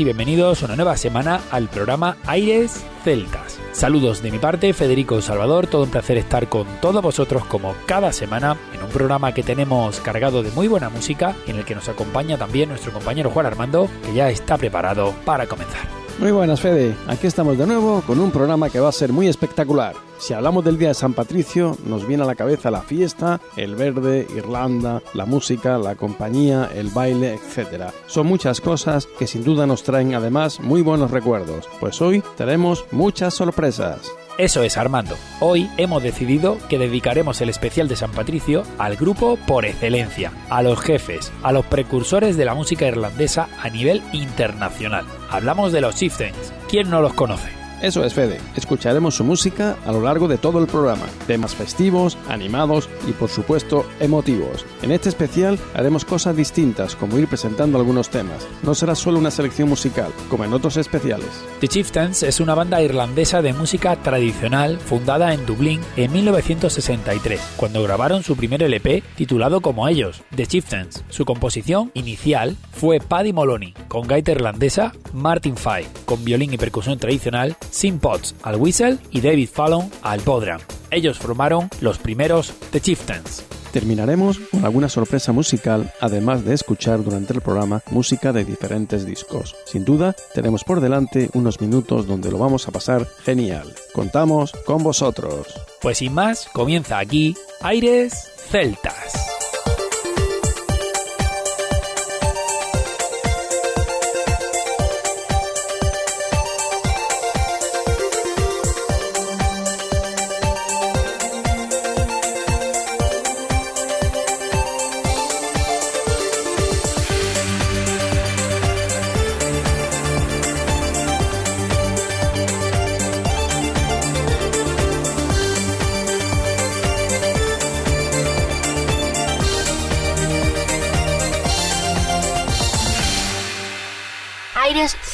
Y bienvenidos una nueva semana al programa Aires Celtas. Saludos de mi parte, Federico Salvador, todo un placer estar con todos vosotros como cada semana en un programa que tenemos cargado de muy buena música y en el que nos acompaña también nuestro compañero Juan Armando, que ya está preparado para comenzar. Muy buenas, Fede. Aquí estamos de nuevo con un programa que va a ser muy espectacular. Si hablamos del Día de San Patricio, nos viene a la cabeza la fiesta, el verde, Irlanda, la música, la compañía, el baile, etc. Son muchas cosas que sin duda nos traen además muy buenos recuerdos, pues hoy tenemos muchas sorpresas. Eso es, Armando. Hoy hemos decidido que dedicaremos el especial de San Patricio al grupo por excelencia, a los jefes, a los precursores de la música irlandesa a nivel internacional. Hablamos de los Chieftains. ¿Quién no los conoce? Eso es, Fede. Escucharemos su música a lo largo de todo el programa. Temas festivos, animados y, por supuesto, emotivos. En este especial haremos cosas distintas, como ir presentando algunos temas. No será solo una selección musical, como en otros especiales. The Chieftains es una banda irlandesa de música tradicional fundada en Dublín en 1963, cuando grabaron su primer LP titulado como ellos, The Chieftains. Su composición inicial fue Paddy Moloney, con gaita irlandesa, Martin Fye, con violín y percusión tradicional, Sim Potts al whistle y David Fallon al bodram. Ellos formaron los primeros The Chieftains. Terminaremos con alguna sorpresa musical, además de escuchar durante el programa música de diferentes discos. Sin duda, tenemos por delante unos minutos donde lo vamos a pasar genial. Contamos con vosotros. Pues sin más, comienza aquí Aires Celtas.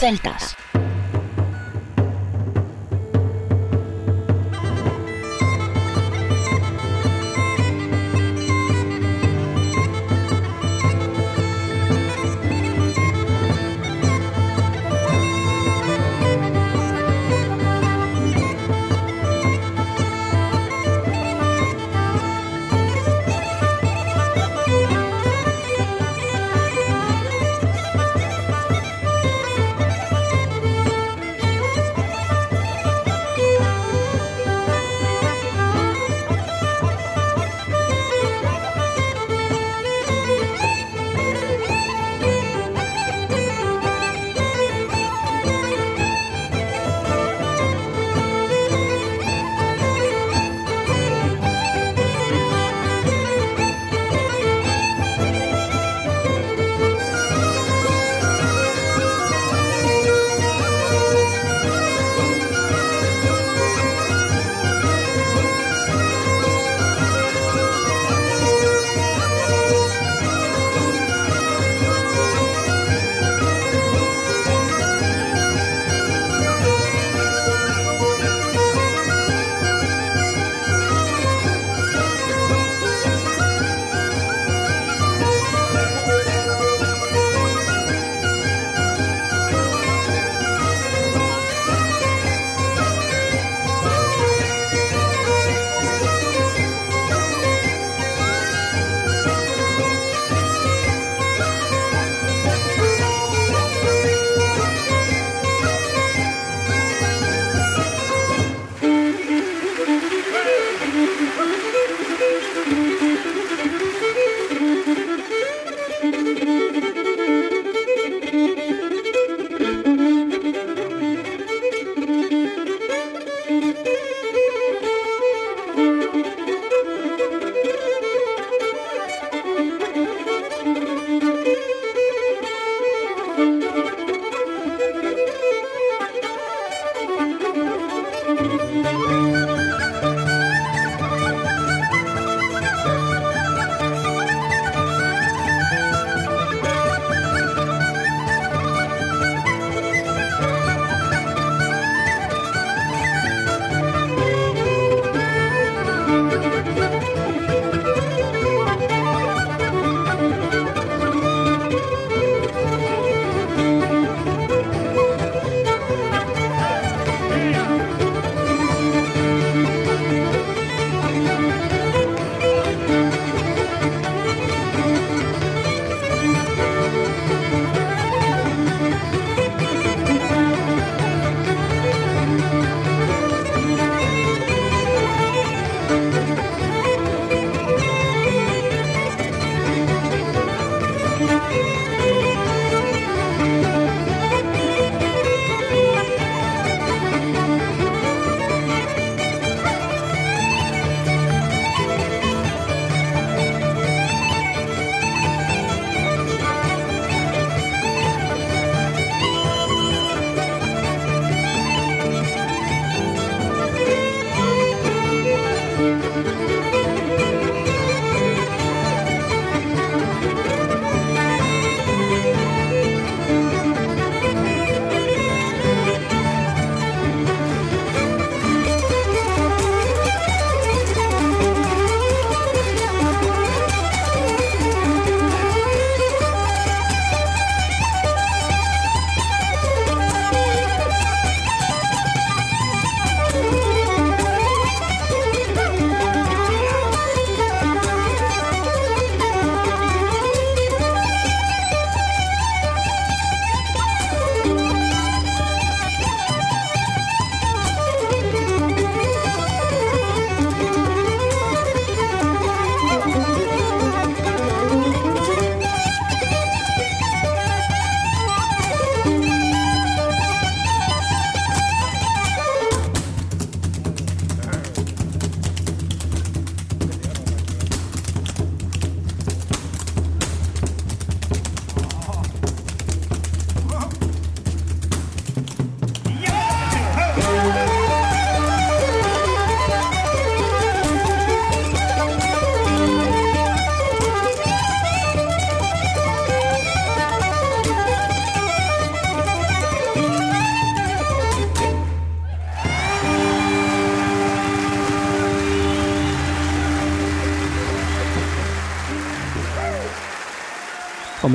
Celtas.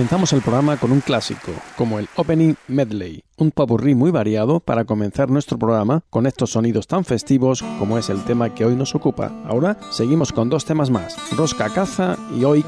Comenzamos el programa con un clásico, como el Opening Medley, un popurrí muy variado para comenzar nuestro programa con estos sonidos tan festivos como es el tema que hoy nos ocupa. Ahora seguimos con dos temas más, Rosca Caza y Oik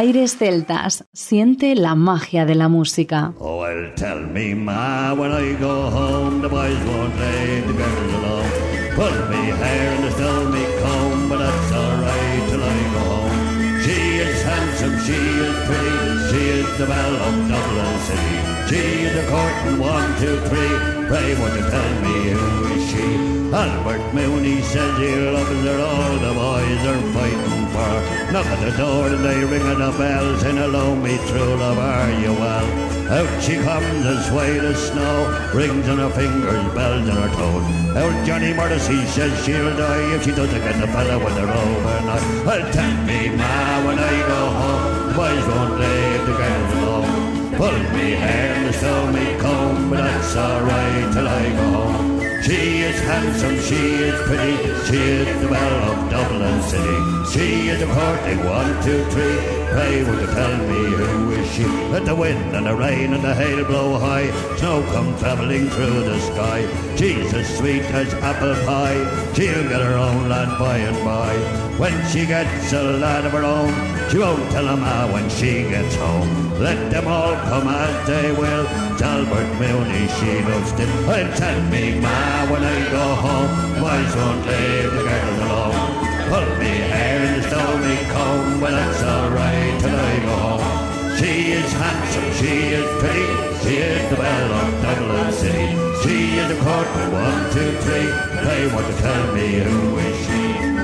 Aires Celtas. Siente la magia de la música. Oh, well, tell me, ma, when I go home, the boys won't leave the girls alone. Pull me hair and still me comb, but that's alright till I go home. She is handsome, she is pretty, she is the belle of Dublin City. She is a courting one, two, three. Pray, won't you tell me who is she? Albert Mooney says he loves her, all the boys are fighting for. Knock at the door and they ringing the bells, and hello, me true love, are you well? Out she comes as white as snow, rings on her fingers, bells on her toes. Out Johnny Morrissey says she'll die if she doesn't get the fella with her overnight. Well, tell me, ma, when I go home, the boys won't leave the girls alone. Pull me hair and sew me comb, but that's alright till I go home. She is handsome, she is pretty, she is the belle of Dublin City. She is a courting one, two, three. Pray, will you tell me who is she? Let the wind and the rain and the hail blow high, snow come travelling through the sky. She's as sweet as apple pie, she'll get her own land by and by. When she gets a lad of her own, she won't tell him how when she gets home. Let them all come as they will. Talbot Mooney, she loves it. Oh, and tell me, ma, when I go home, boys won't leave the girls alone. Pull me hair and stow me comb, well that's alright till I go home. She is handsome, she is pretty, she is the belle of Dublin City. She is a court one, two, three. They want to tell me who is she.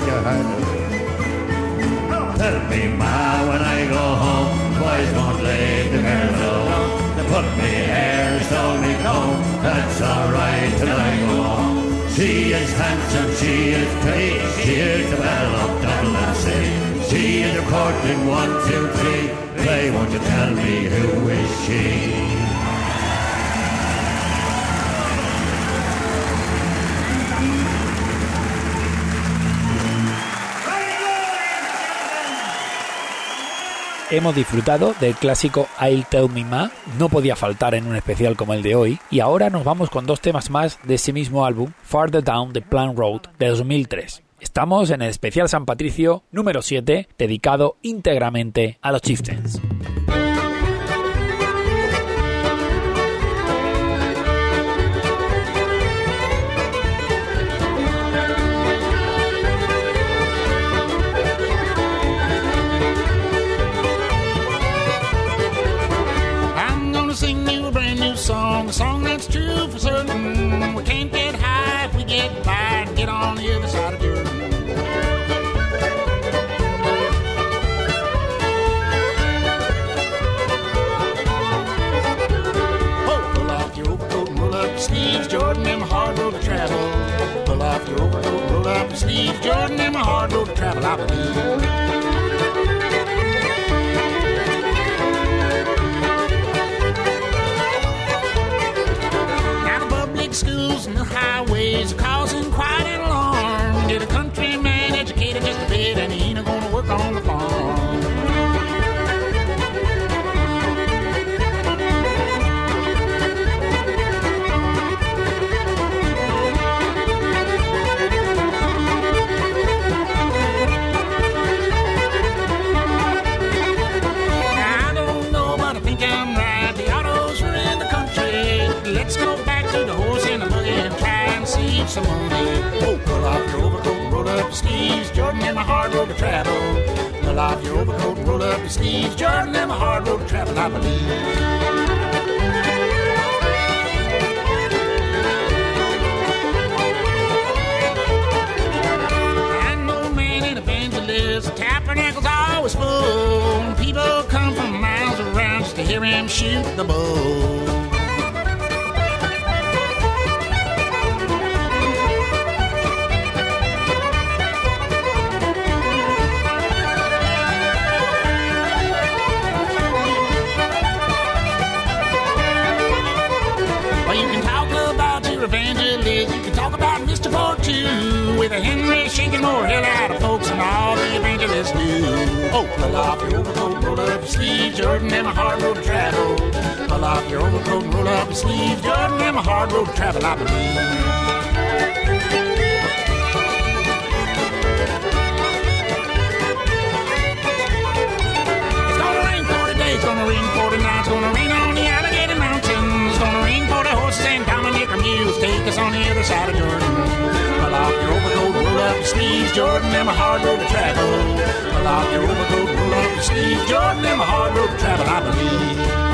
Said you had Tell me, ma, when I go home, boys won't leave the girls alone. They put me hair, sew me comb, that's alright till I go home. She is handsome, she is pretty, she is the belle of Dublin City. She is a courting one, two, three. Play, won't you tell me who is she? Hemos disfrutado del clásico I'll Tell Me Ma, no podía faltar en un especial como el de hoy, y ahora nos vamos con dos temas más de ese mismo álbum, Farther Down the Plan Road, de 2003. Estamos en el especial San Patricio número 7, dedicado íntegramente a los Chieftains. Road off your overcoat and roll up your sleeves, Jordan, and my hard road to travel, I believe. Tabernacle's always full. People come from miles around just to hear him shoot the bull. Your sleeves, Jordan, them a hard road to travel. Pull off your overcoat, and roll up your sleeves, Jordan, them a hard road to travel, I believe. It's gonna rain for today, it's gonna rain for tonight, it's gonna rain on the Allegheny Dominica take us on the other side of Jordan. Pull off your overcoat, roll up your sleeves, Jordan, them a hard road to travel. Pull off your overcoat, roll up your sleeves, Jordan, them a hard road to travel, I believe.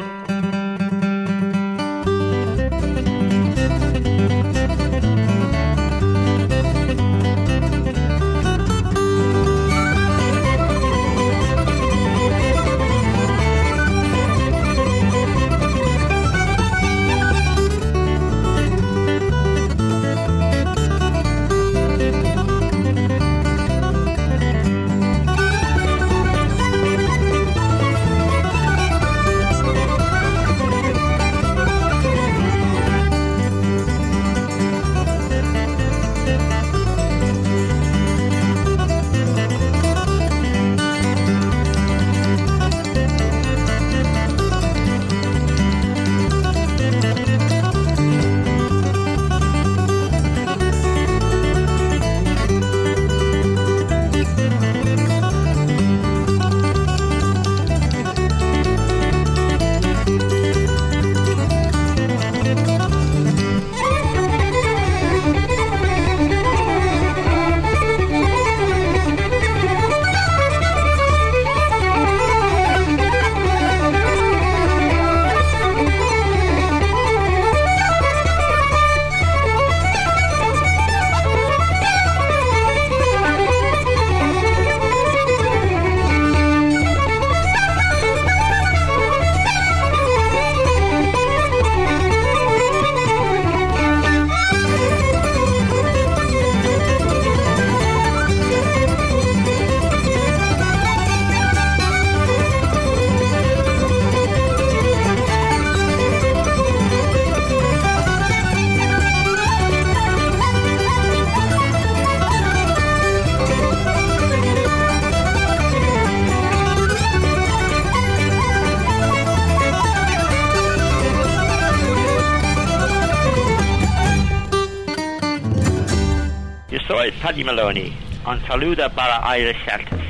Maloney. Un saludo para Irish Celtic.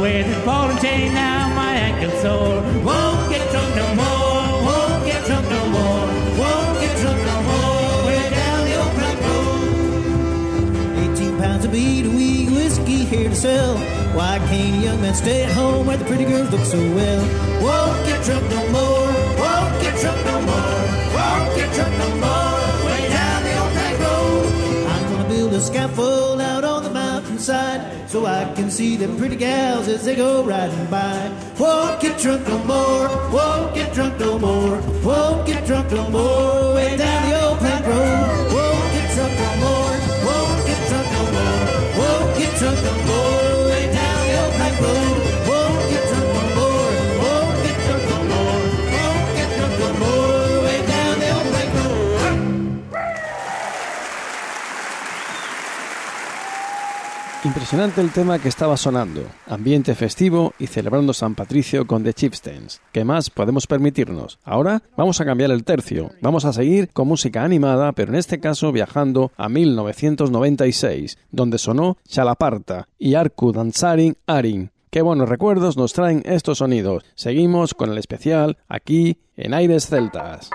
To this ball and chain, now my ankle's sore. Won't get drunk no more, won't get drunk no more, won't get drunk no more. Way down the old Crack Road. 18 pounds of beer, a wee whiskey here to sell. Why can't a young man stay at home where the pretty girls look so well? Won't get drunk no more, can see them pretty gals as they go riding by. Won't get drunk no more, won't get drunk no more, won't get drunk no more. Way down the Impresionante el tema que estaba sonando. Ambiente festivo y celebrando San Patricio con The Chieftains. ¿Qué más podemos permitirnos? Ahora vamos a cambiar el tercio. Vamos a seguir con música animada, pero en este caso viajando a 1996, donde sonó Chalaparta y Arku Danzarin Arin. Qué buenos recuerdos nos traen estos sonidos. Seguimos con el especial aquí en Aires Celtas.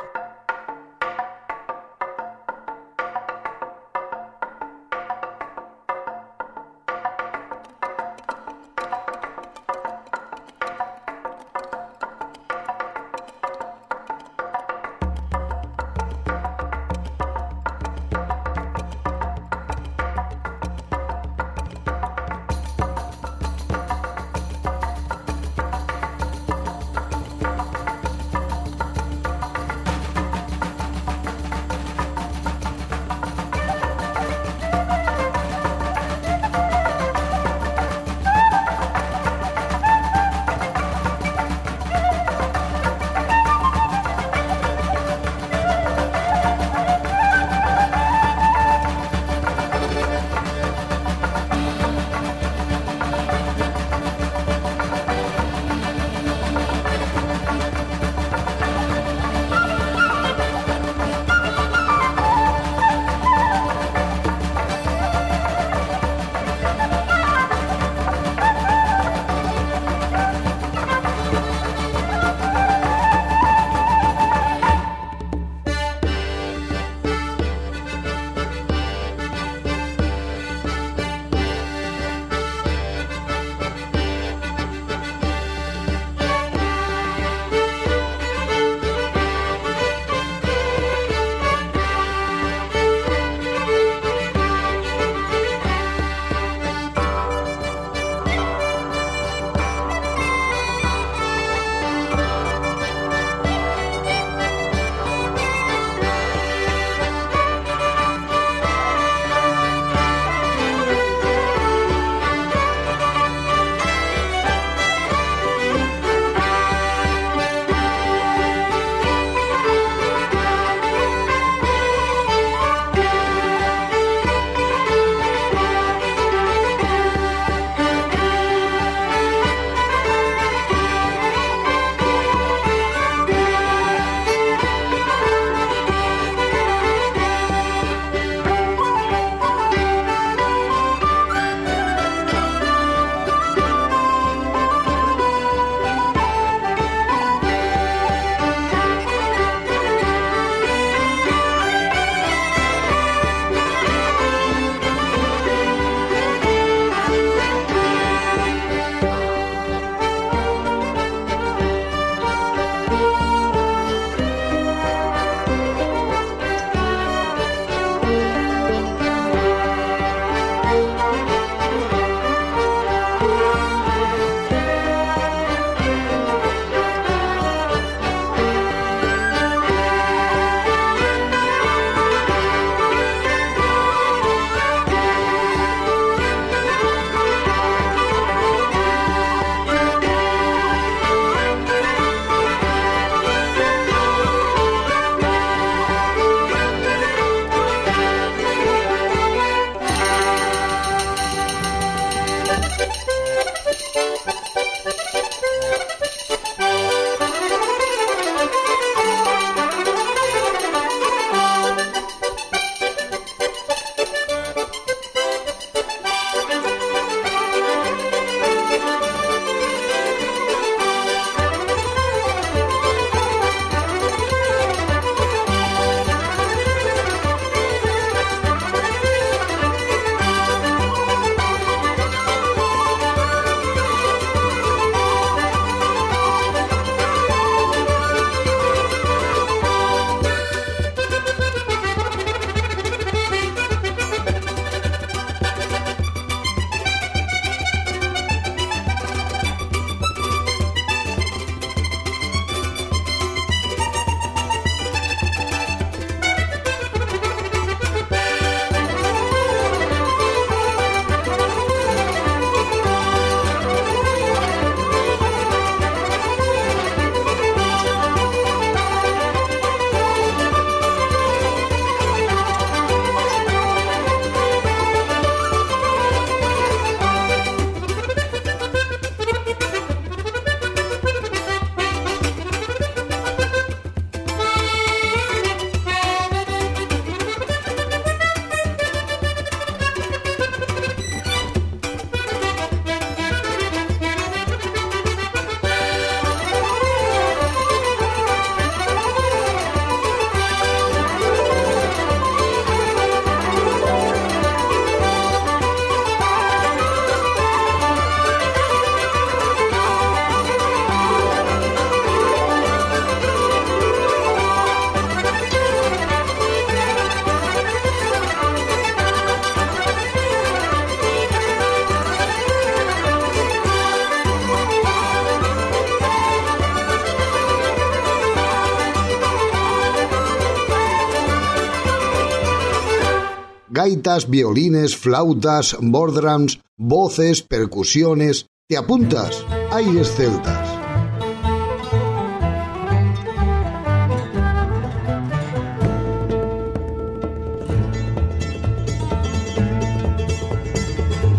Gaitas, violines, flautas, bordrams, voces, percusiones. ¿Te apuntas? Aires celtas.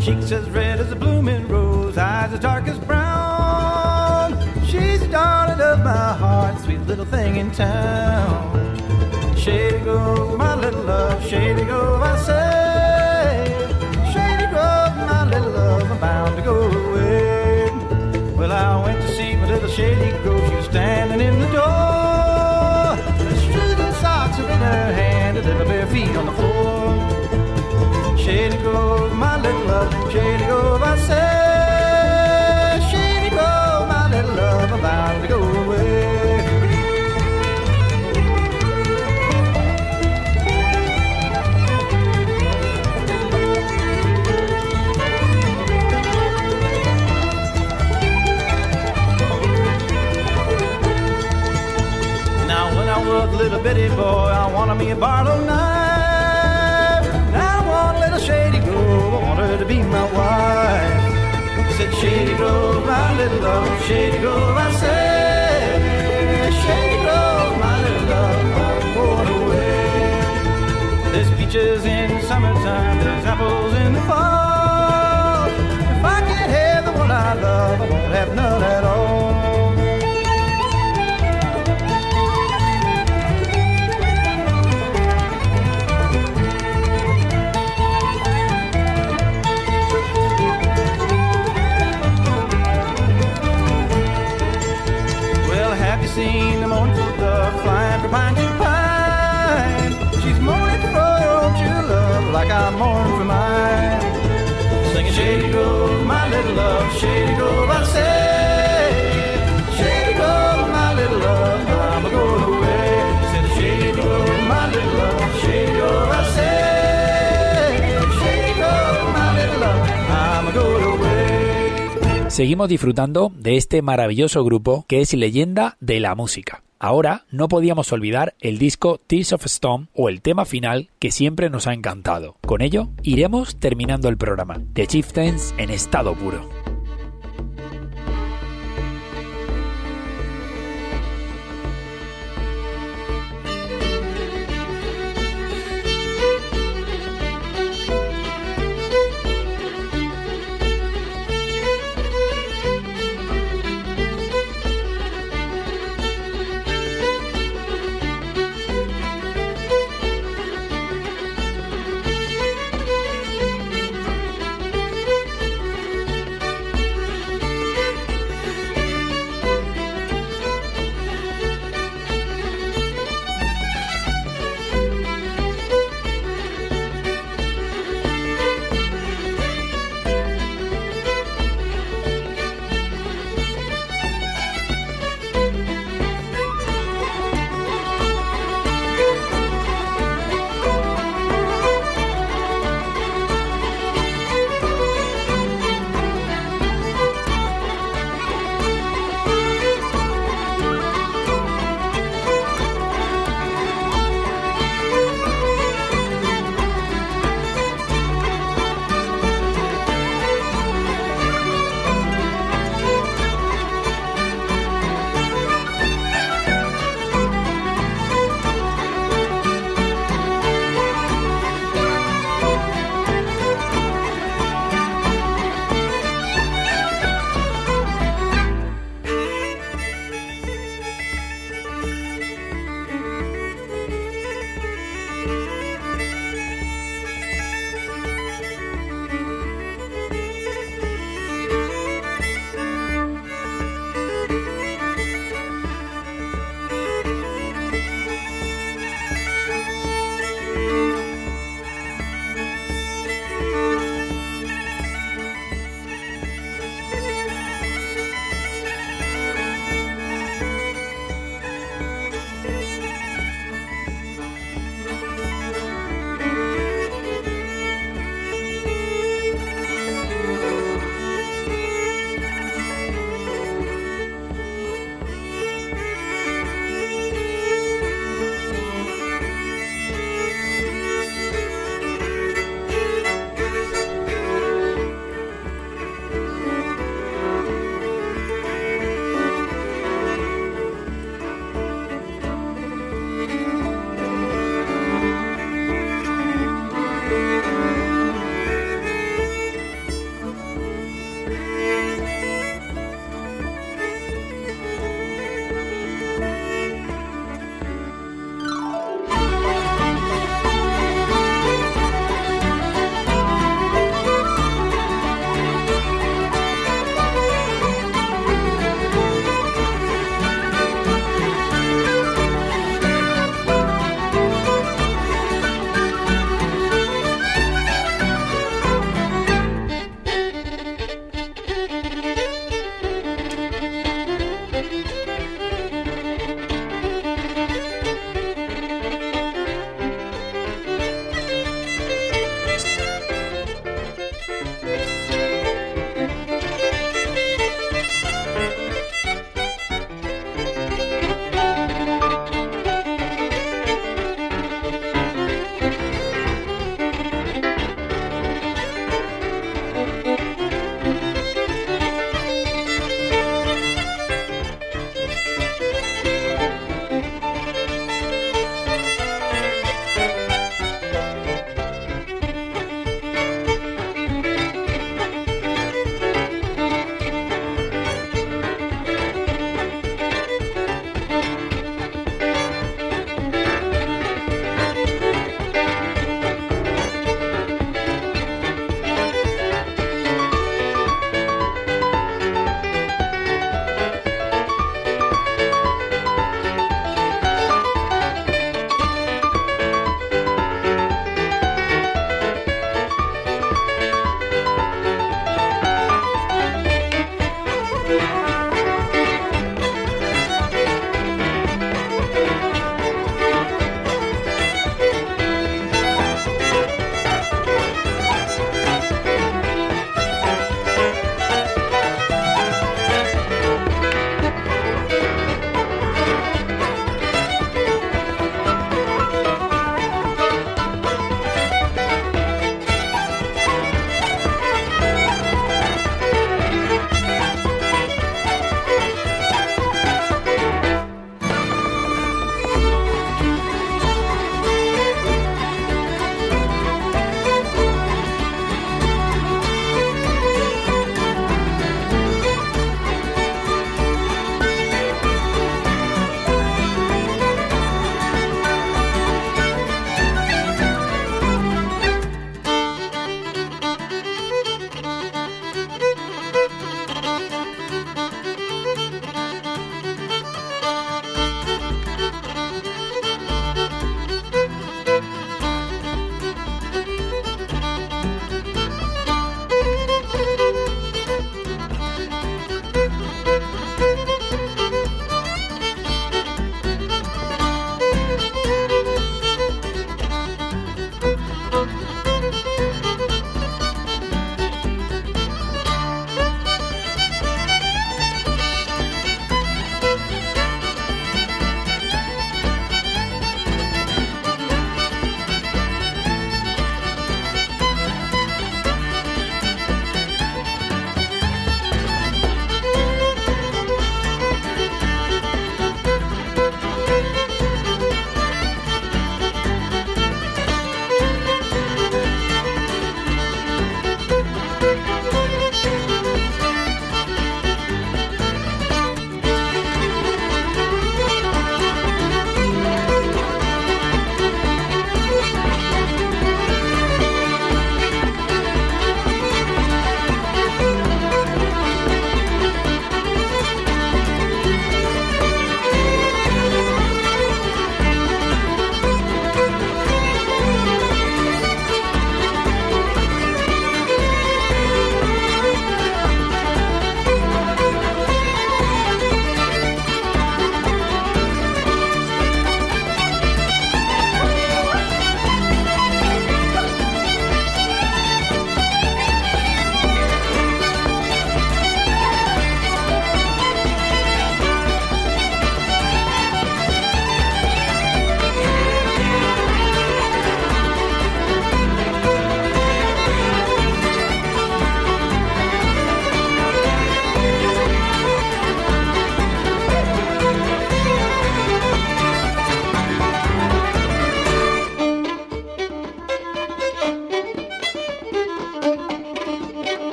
Cheeks as red as a blooming rose, eyes as dark as brown. She's the darling of my heart, sweet little thing in town. Shady Grove, she was standing in the door. Shoes and socks are in her hand, a little bare feet on the floor. Shady Grove, my little love, Shady Grove, I say. Bitty boy, I wanted me a Barlow knife. I want a little Shady Grove, I want her to be my wife. Said Shady Grove, my little love, Shady Grove, I said. Shady Grove, my little love, I'm going away. There's peaches in summertime, there's apples in the fall. If I can't have the one I love, I won't have none at all. Seen the mournful dove flying from pine to pine? She's mourning for own true love like I mourn for mine. Singing Shady Grove, my little love, Shady Grove, I say. Seguimos disfrutando de este maravilloso grupo que es leyenda de la música. Ahora no podíamos olvidar el disco Tears of Stone o el tema final que siempre nos ha encantado. Con ello iremos terminando el programa. The Chieftains en estado puro.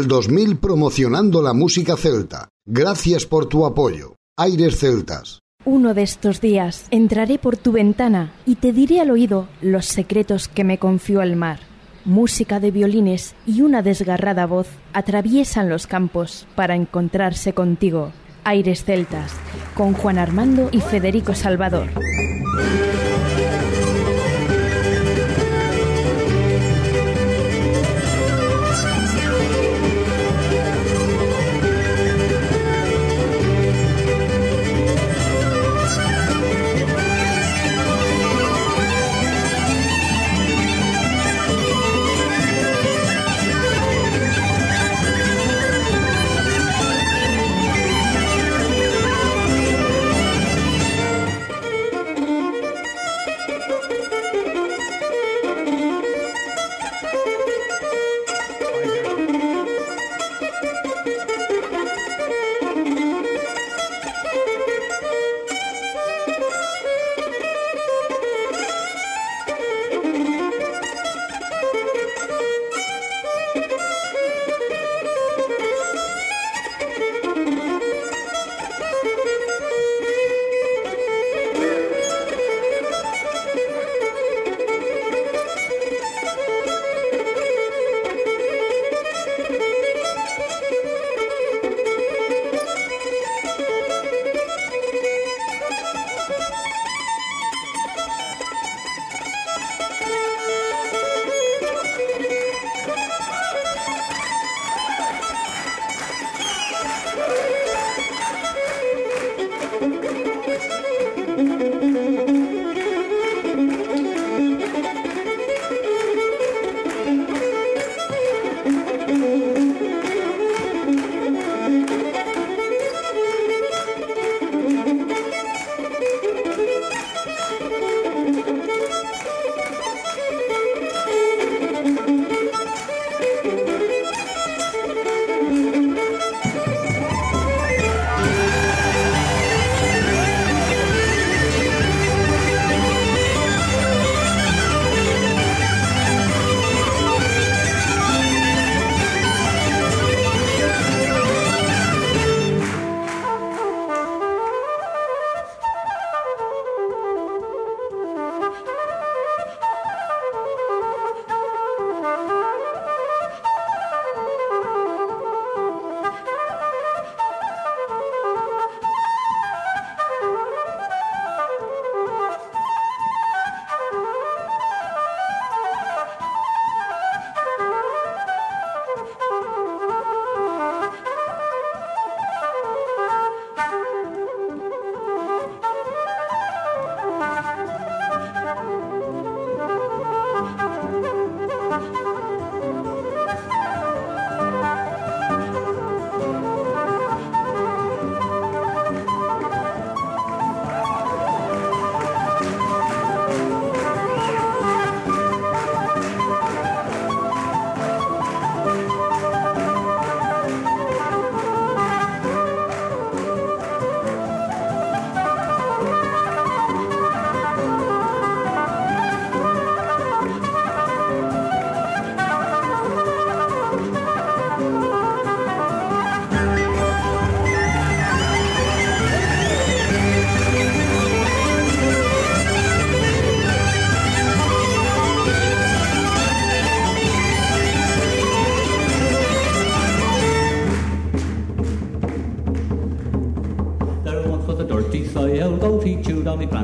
El 2000 promocionando la música celta. Gracias por tu apoyo. Aires Celtas. Uno de estos días entraré por tu ventana y te diré al oído los secretos que me confió el mar. Música de violines y una desgarrada voz atraviesan los campos para encontrarse contigo. Aires Celtas, con Juan Armando y Federico Salvador.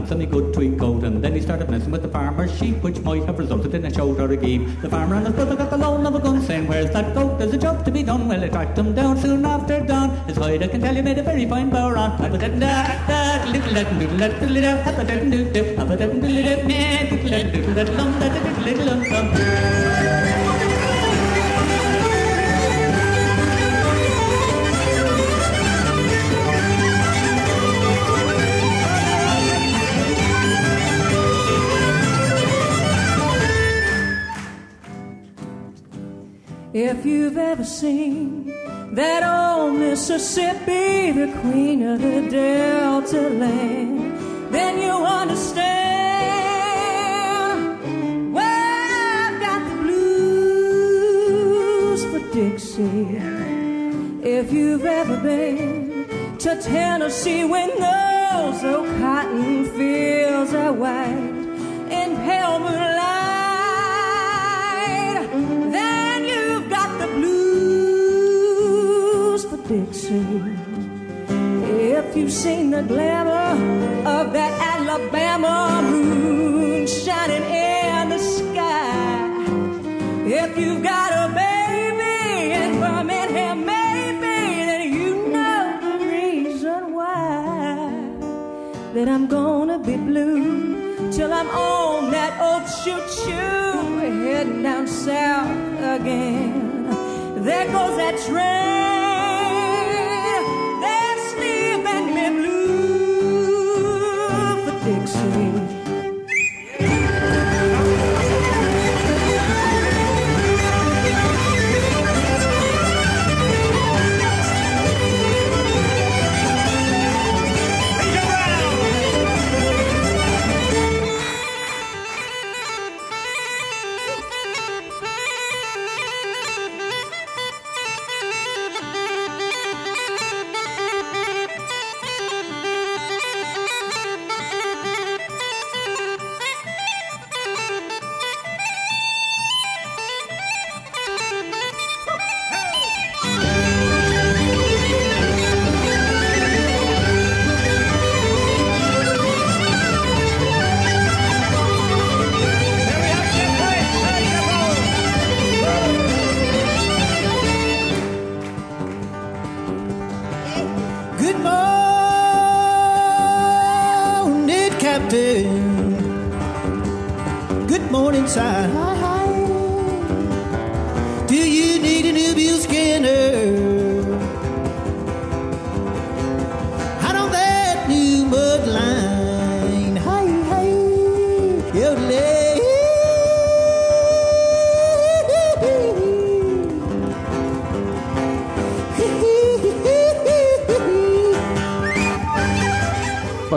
And me good tweed coat, and then he started messing with the farmer's sheep, which might have resulted in a shout or a geep. The farmer and his brother got the loan of a gun, saying, Where's that goat? There's a job to be done. Well, they tracked him down soon after dawn. His hide, I can tell you, made a very fine bodhrán. If you've ever seen that old Mississippi, the queen of the Delta land, then you understand. Well, I've got the blues for Dixie. If you've ever been to Tennessee when those old cotton fields are white If you've seen the glamour of that Alabama moon shining in the sky, if you've got a baby in Birmingham, maybe, then you know the reason why. That I'm gonna be blue till I'm on that old choo-choo heading down south again. There goes that train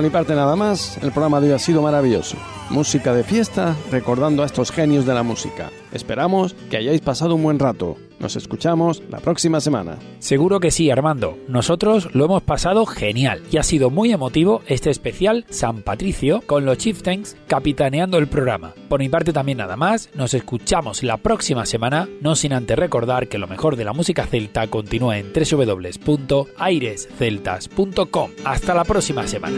mi parte nada más, el programa de hoy ha sido maravilloso. Música de fiesta, recordando a estos genios de la música. Esperamos que hayáis pasado un buen rato. Nos escuchamos la próxima semana. Seguro que sí, Armando. Nosotros lo hemos pasado genial y ha sido muy emotivo este especial San Patricio con los Chieftains capitaneando el programa. Por mi parte también nada más, nos escuchamos la próxima semana, no sin antes recordar que lo mejor de la música celta continúa en www.airesceltas.com. Hasta la próxima semana.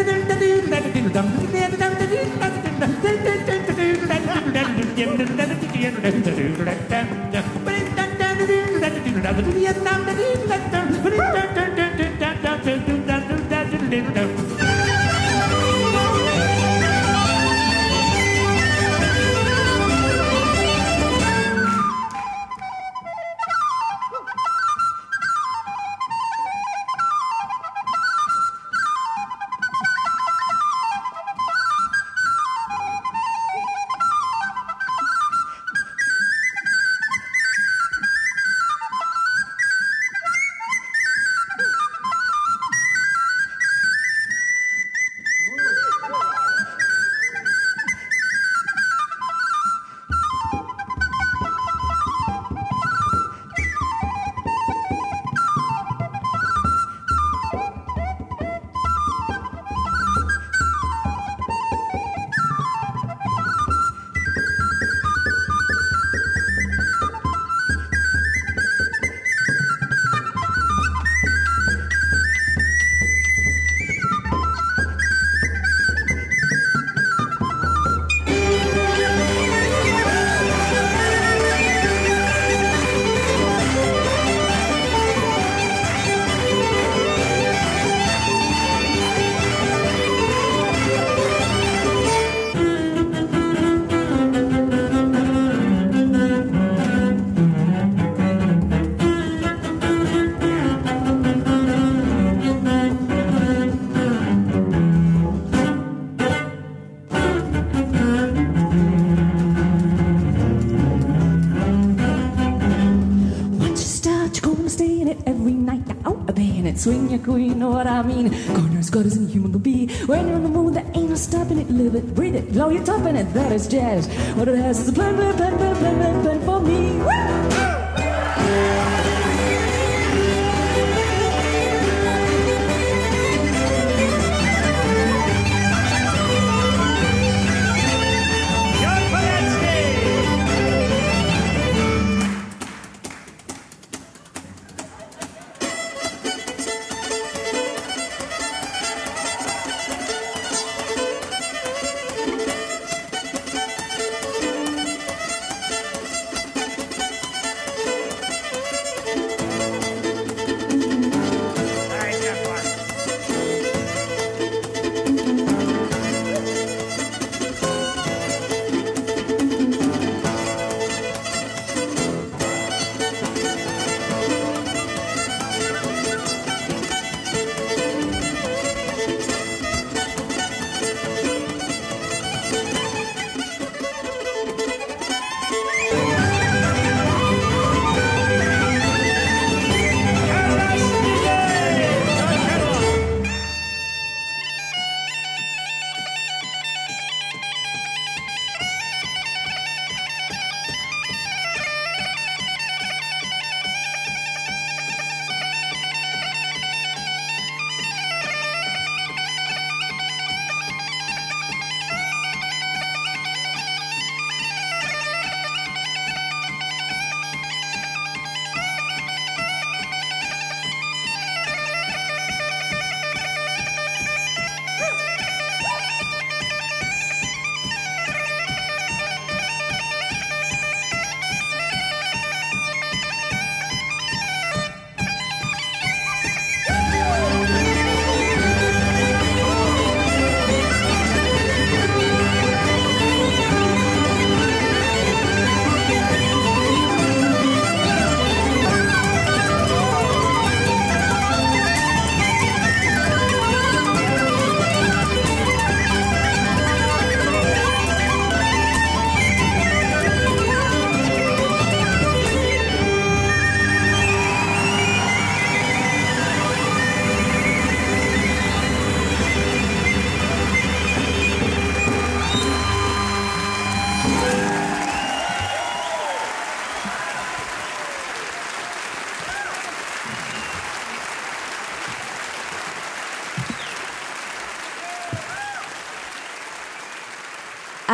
know what I mean? Corners, gutters, human can be. When you're on the moon, there ain't no stopping it. Live it, breathe it, blow your top in it. That is jazz. What it has is a plan, plan, plan, plan, plan, plan, plan for me. Woo!